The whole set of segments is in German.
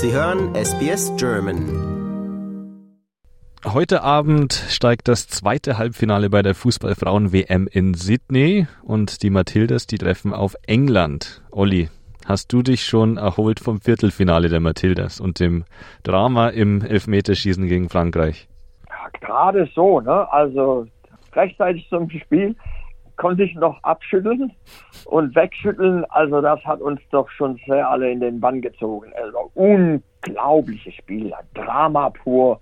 Sie hören SBS German. Heute Abend steigt das zweite Halbfinale bei der Fußballfrauen-WM in Sydney und die Matildas, die treffen auf England. Olli, hast du dich schon erholt vom Viertelfinale der Matildas und dem Drama im Elfmeterschießen gegen Frankreich? Ja, gerade so, ne? Also rechtzeitig zum Spiel konnte ich noch abschütteln und wegschütteln. Also das hat uns doch schon sehr alle in den Bann gezogen. Also unglaubliches Spiel, Drama pur.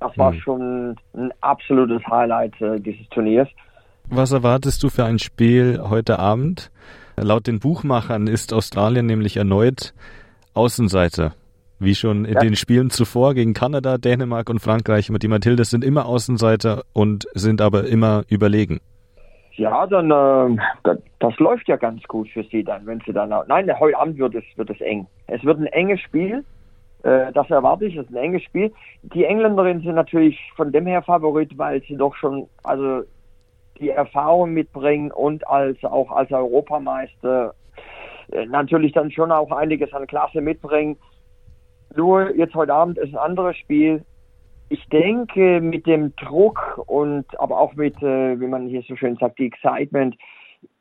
Das war hm. schon ein absolutes Highlight äh, dieses Turniers. Was erwartest du für ein Spiel heute Abend? Laut den Buchmachern ist Australien nämlich erneut Außenseiter. Wie schon in ja. den Spielen zuvor gegen Kanada, Dänemark und Frankreich. Die Matildas sind immer Außenseiter und sind aber immer überlegen. Ja, dann äh, das, läuft ja ganz gut für sie dann, wenn sie dann. Nein, heute Abend wird es wird es eng. Es wird ein enges Spiel. Äh, das erwarte ich. Es ist ein enges Spiel. Die Engländerinnen sind natürlich von dem her Favorit, weil sie doch schon also die Erfahrung mitbringen und als auch als Europameister äh, natürlich dann schon auch einiges an Klasse mitbringen. Nur jetzt heute Abend ist ein anderes Spiel ich denke, mit dem Druck und aber auch mit, äh, wie man hier so schön sagt, die Excitement,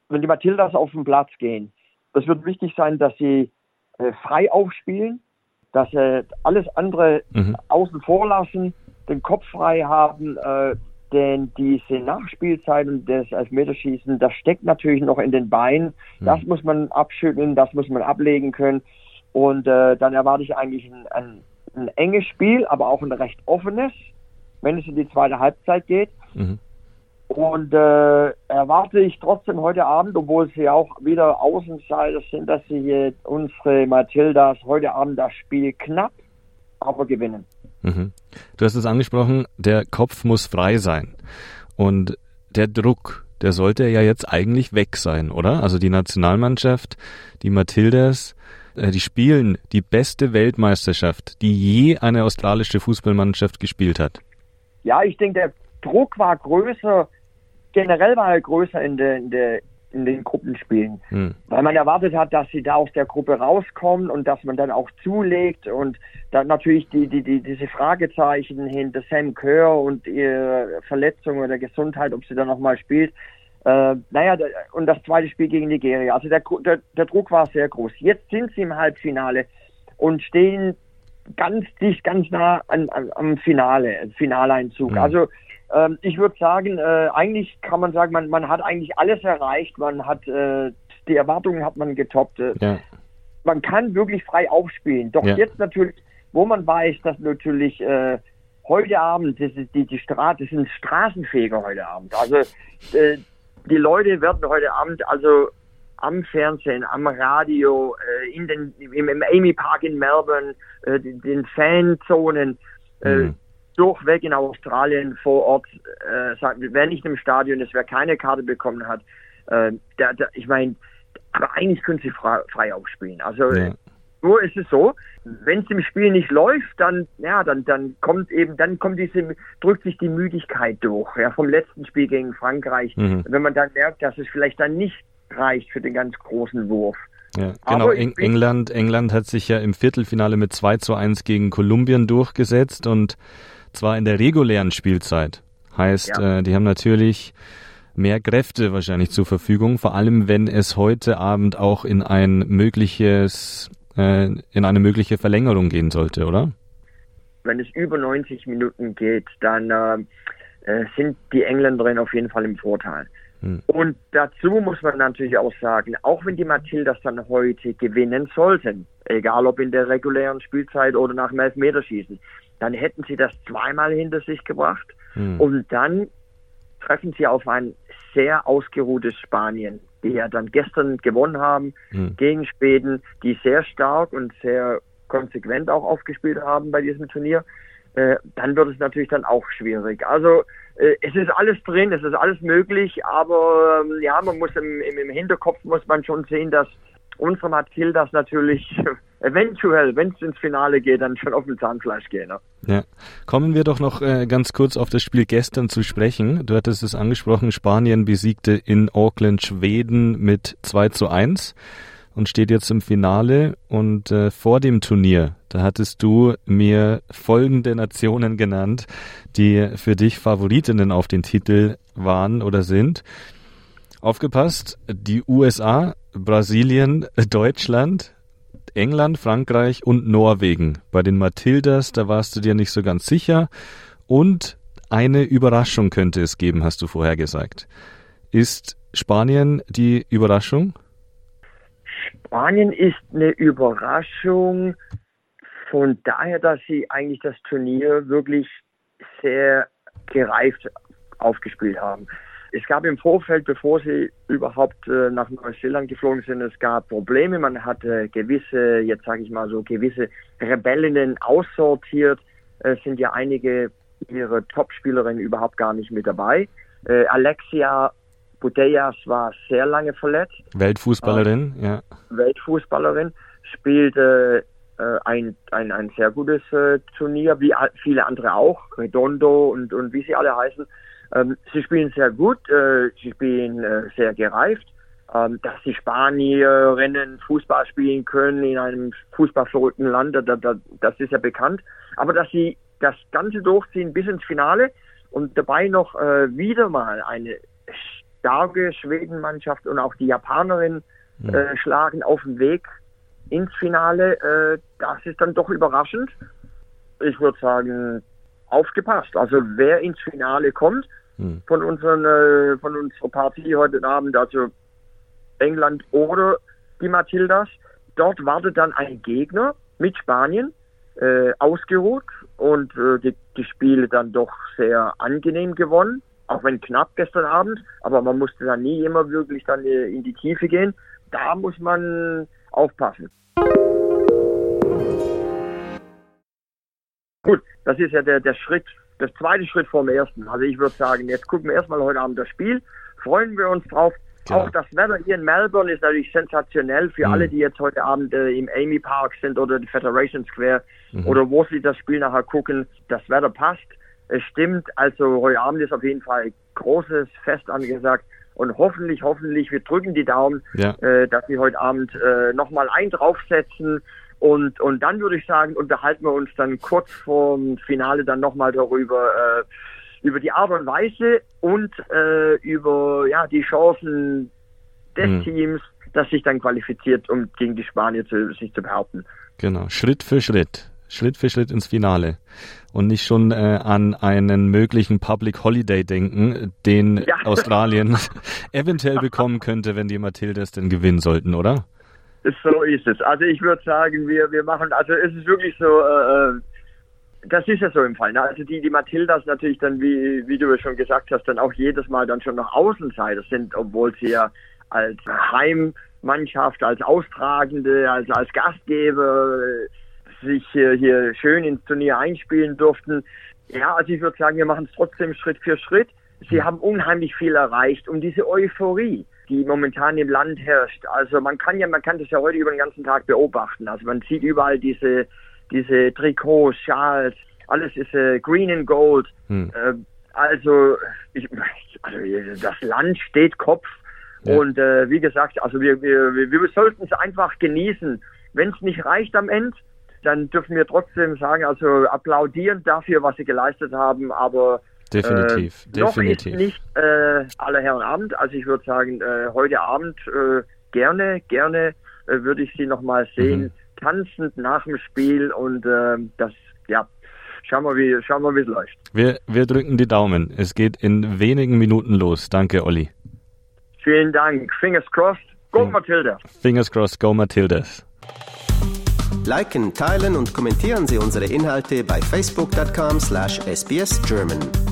wenn die Matildas auf den Platz gehen, das wird wichtig sein, dass sie äh, frei aufspielen, dass sie alles andere mhm. außen vor lassen, den Kopf frei haben, äh, denn diese Nachspielzeit und das Elfmeterschießen, das steckt natürlich noch in den Beinen. Mhm. Das muss man abschütteln, das muss man ablegen können. Und äh, dann erwarte ich eigentlich ein, ein ein enges Spiel, aber auch ein recht offenes, wenn es in die zweite Halbzeit geht. Mhm. Und äh, erwarte ich trotzdem heute Abend, obwohl sie auch wieder Außenseiter sind, dass sie unsere Matildas heute Abend das Spiel knapp, aber gewinnen. Mhm. Du hast es angesprochen, der Kopf muss frei sein. Und der Druck, der sollte ja jetzt eigentlich weg sein, oder? Also die Nationalmannschaft, die Matildas, die spielen die beste Weltmeisterschaft, die je eine australische Fußballmannschaft gespielt hat. Ja, ich denke, der Druck war größer, generell war er größer in, der, in, der, in den Gruppenspielen, hm. weil man erwartet hat, dass sie da aus der Gruppe rauskommen und dass man dann auch zulegt und dann natürlich die, die, die, diese Fragezeichen hinter Sam Kerr und ihre Verletzung oder Gesundheit, ob sie dann nochmal spielt, äh, naja, und das zweite Spiel gegen Nigeria. Also der, der, der Druck war sehr groß. Jetzt sind sie im Halbfinale und stehen ganz dicht, ganz nah an, an, am Finale, Finaleinzug. Mhm. Also ähm, ich würde sagen, äh, eigentlich kann man sagen, man, man hat eigentlich alles erreicht. Man hat äh, die Erwartungen hat man getoppt. Äh, ja. Man kann wirklich frei aufspielen. Doch ja. jetzt natürlich, wo man weiß, dass natürlich äh, heute Abend, das ist die, die Straße, das sind Straßenfeger heute Abend. Also äh, die Leute werden heute Abend also am Fernsehen, am Radio, äh, in den, im, im, Amy Park in Melbourne, äh, den, den Fanzonen, äh, mhm. durchweg in Australien vor Ort, äh, sagen, wer nicht im Stadion ist, wer keine Karte bekommen hat, äh, der, der, ich meine, aber eigentlich können sie frei, frei aufspielen. Also ja. Nur ist es so, wenn es im Spiel nicht läuft, dann, ja, dann, dann kommt eben, dann kommt diese, drückt sich die Müdigkeit durch, ja, vom letzten Spiel gegen Frankreich. Mhm. Wenn man dann merkt, dass es vielleicht dann nicht reicht für den ganz großen Wurf. Ja, genau. Eng England, England hat sich ja im Viertelfinale mit 2 zu 1 gegen Kolumbien durchgesetzt und zwar in der regulären Spielzeit. Heißt, ja. äh, die haben natürlich mehr Kräfte wahrscheinlich zur Verfügung, vor allem wenn es heute Abend auch in ein mögliches äh, in eine mögliche Verlängerung gehen sollte, oder? Wenn es über 90 Minuten geht, dann äh, äh, sind die Engländerinnen auf jeden Fall im Vorteil. Hm. Und dazu muss man natürlich auch sagen, auch wenn die Matildas dann heute gewinnen sollten, egal ob in der regulären Spielzeit oder nach dem Elfmeterschießen, dann hätten sie das zweimal hinter sich gebracht hm. und dann treffen sie auf ein sehr ausgeruhtes Spanien die ja dann gestern gewonnen haben mhm. gegen Schweden, die sehr stark und sehr konsequent auch aufgespielt haben bei diesem Turnier, äh, dann wird es natürlich dann auch schwierig. Also äh, es ist alles drin, es ist alles möglich, aber ähm, ja, man muss im, im, im Hinterkopf muss man schon sehen, dass unsere Matildas natürlich eventuell, wenn es ins Finale geht, dann schon auf dem Zahnfleisch gehen. Ne? Ja. Kommen wir doch noch äh, ganz kurz auf das Spiel gestern zu sprechen. Du hattest es angesprochen, Spanien besiegte in Auckland Schweden mit 2 zu 1. und steht jetzt im Finale. Und äh, vor dem Turnier, da hattest du mir folgende Nationen genannt, die für dich Favoritinnen auf den Titel waren oder sind. Aufgepasst, die USA, Brasilien, Deutschland, England, Frankreich und Norwegen. Bei den Matildas, da warst du dir nicht so ganz sicher. Und eine Überraschung könnte es geben, hast du vorher gesagt. Ist Spanien die Überraschung? Spanien ist eine Überraschung von daher, dass sie eigentlich das Turnier wirklich sehr gereift aufgespielt haben. Es gab im Vorfeld, bevor sie überhaupt äh, nach Neuseeland geflogen sind, es gab Probleme. Man hatte gewisse, jetzt sage ich mal so, gewisse Rebellinnen aussortiert. Es sind ja einige ihrer Topspielerinnen überhaupt gar nicht mit dabei. Äh, Alexia Buteas war sehr lange verletzt. Weltfußballerin, äh, ja. Weltfußballerin, spielte äh, ein, ein, ein sehr gutes äh, Turnier, wie viele andere auch, Redondo und, und wie sie alle heißen. Ähm, sie spielen sehr gut, äh, sie spielen äh, sehr gereift. Ähm, dass die Spanierinnen Fußball spielen können in einem fußballverrückten Land, da, da, das ist ja bekannt. Aber dass sie das Ganze durchziehen bis ins Finale und dabei noch äh, wieder mal eine starke Schwedenmannschaft und auch die Japanerin äh, schlagen auf dem Weg ins Finale, äh, das ist dann doch überraschend. Ich würde sagen, aufgepasst. Also wer ins Finale kommt hm. von unseren äh, von unserer Partie heute Abend, also England oder die Matildas, dort wartet dann ein Gegner mit Spanien äh, ausgeruht und äh, die, die Spiele dann doch sehr angenehm gewonnen, auch wenn knapp gestern Abend, aber man musste dann nie immer wirklich dann äh, in die Tiefe gehen. Da muss man aufpassen. Gut, das ist ja der, der Schritt, der zweite Schritt vom ersten. Also ich würde sagen, jetzt gucken wir erstmal heute Abend das Spiel, freuen wir uns drauf. Klar. Auch das Wetter hier in Melbourne ist natürlich sensationell für mhm. alle, die jetzt heute Abend äh, im Amy Park sind oder die Federation Square mhm. oder wo sie das Spiel nachher gucken. Das Wetter passt. Es stimmt. Also heute Abend ist auf jeden Fall großes Fest angesagt. Und hoffentlich, hoffentlich, wir drücken die Daumen, ja. äh, dass wir heute Abend äh, nochmal ein draufsetzen und, und dann würde ich sagen, unterhalten wir uns dann kurz vorm Finale dann nochmal darüber, äh, über die Art und Weise und äh, über ja, die Chancen des mhm. Teams, das sich dann qualifiziert, um gegen die Spanier zu, sich zu behaupten. Genau, Schritt für Schritt. Schritt für Schritt ins Finale und nicht schon äh, an einen möglichen Public Holiday denken, den ja. Australien eventuell bekommen könnte, wenn die Matildas denn gewinnen sollten, oder? So ist es. Also ich würde sagen, wir, wir machen, also es ist wirklich so, äh, äh, das ist ja so im Fall. Ne? Also die, die Matildas natürlich dann, wie, wie du schon gesagt hast, dann auch jedes Mal dann schon noch Außenseiter sind, obwohl sie ja als Heimmannschaft, als Austragende, als, als Gastgeber äh, sich hier, hier schön ins Turnier einspielen durften. Ja, also ich würde sagen, wir machen es trotzdem Schritt für Schritt. Sie haben unheimlich viel erreicht, um diese Euphorie die momentan im Land herrscht. Also man kann ja, man kann das ja heute über den ganzen Tag beobachten. Also man sieht überall diese, diese Trikots, Schals, alles ist äh, green and gold. Hm. Äh, also, ich, also das Land steht Kopf. Ja. Und äh, wie gesagt, also wir, wir, wir sollten es einfach genießen. Wenn es nicht reicht am Ende, dann dürfen wir trotzdem sagen, also applaudieren dafür, was sie geleistet haben, aber Definitiv, äh, definitiv. Noch ist nicht äh, aller Herren Abend, also ich würde sagen, äh, heute Abend äh, gerne, gerne äh, würde ich Sie nochmal sehen, mhm. tanzend nach dem Spiel und äh, das, ja, schauen wir, wie, schauen wir, wie es läuft. Wir, wir drücken die Daumen. Es geht in wenigen Minuten los. Danke, Olli. Vielen Dank. Fingers crossed. Go Matilda. Fingers crossed. Go Matildas. Liken, teilen und kommentieren Sie unsere Inhalte bei facebook.com slash sbsgerman.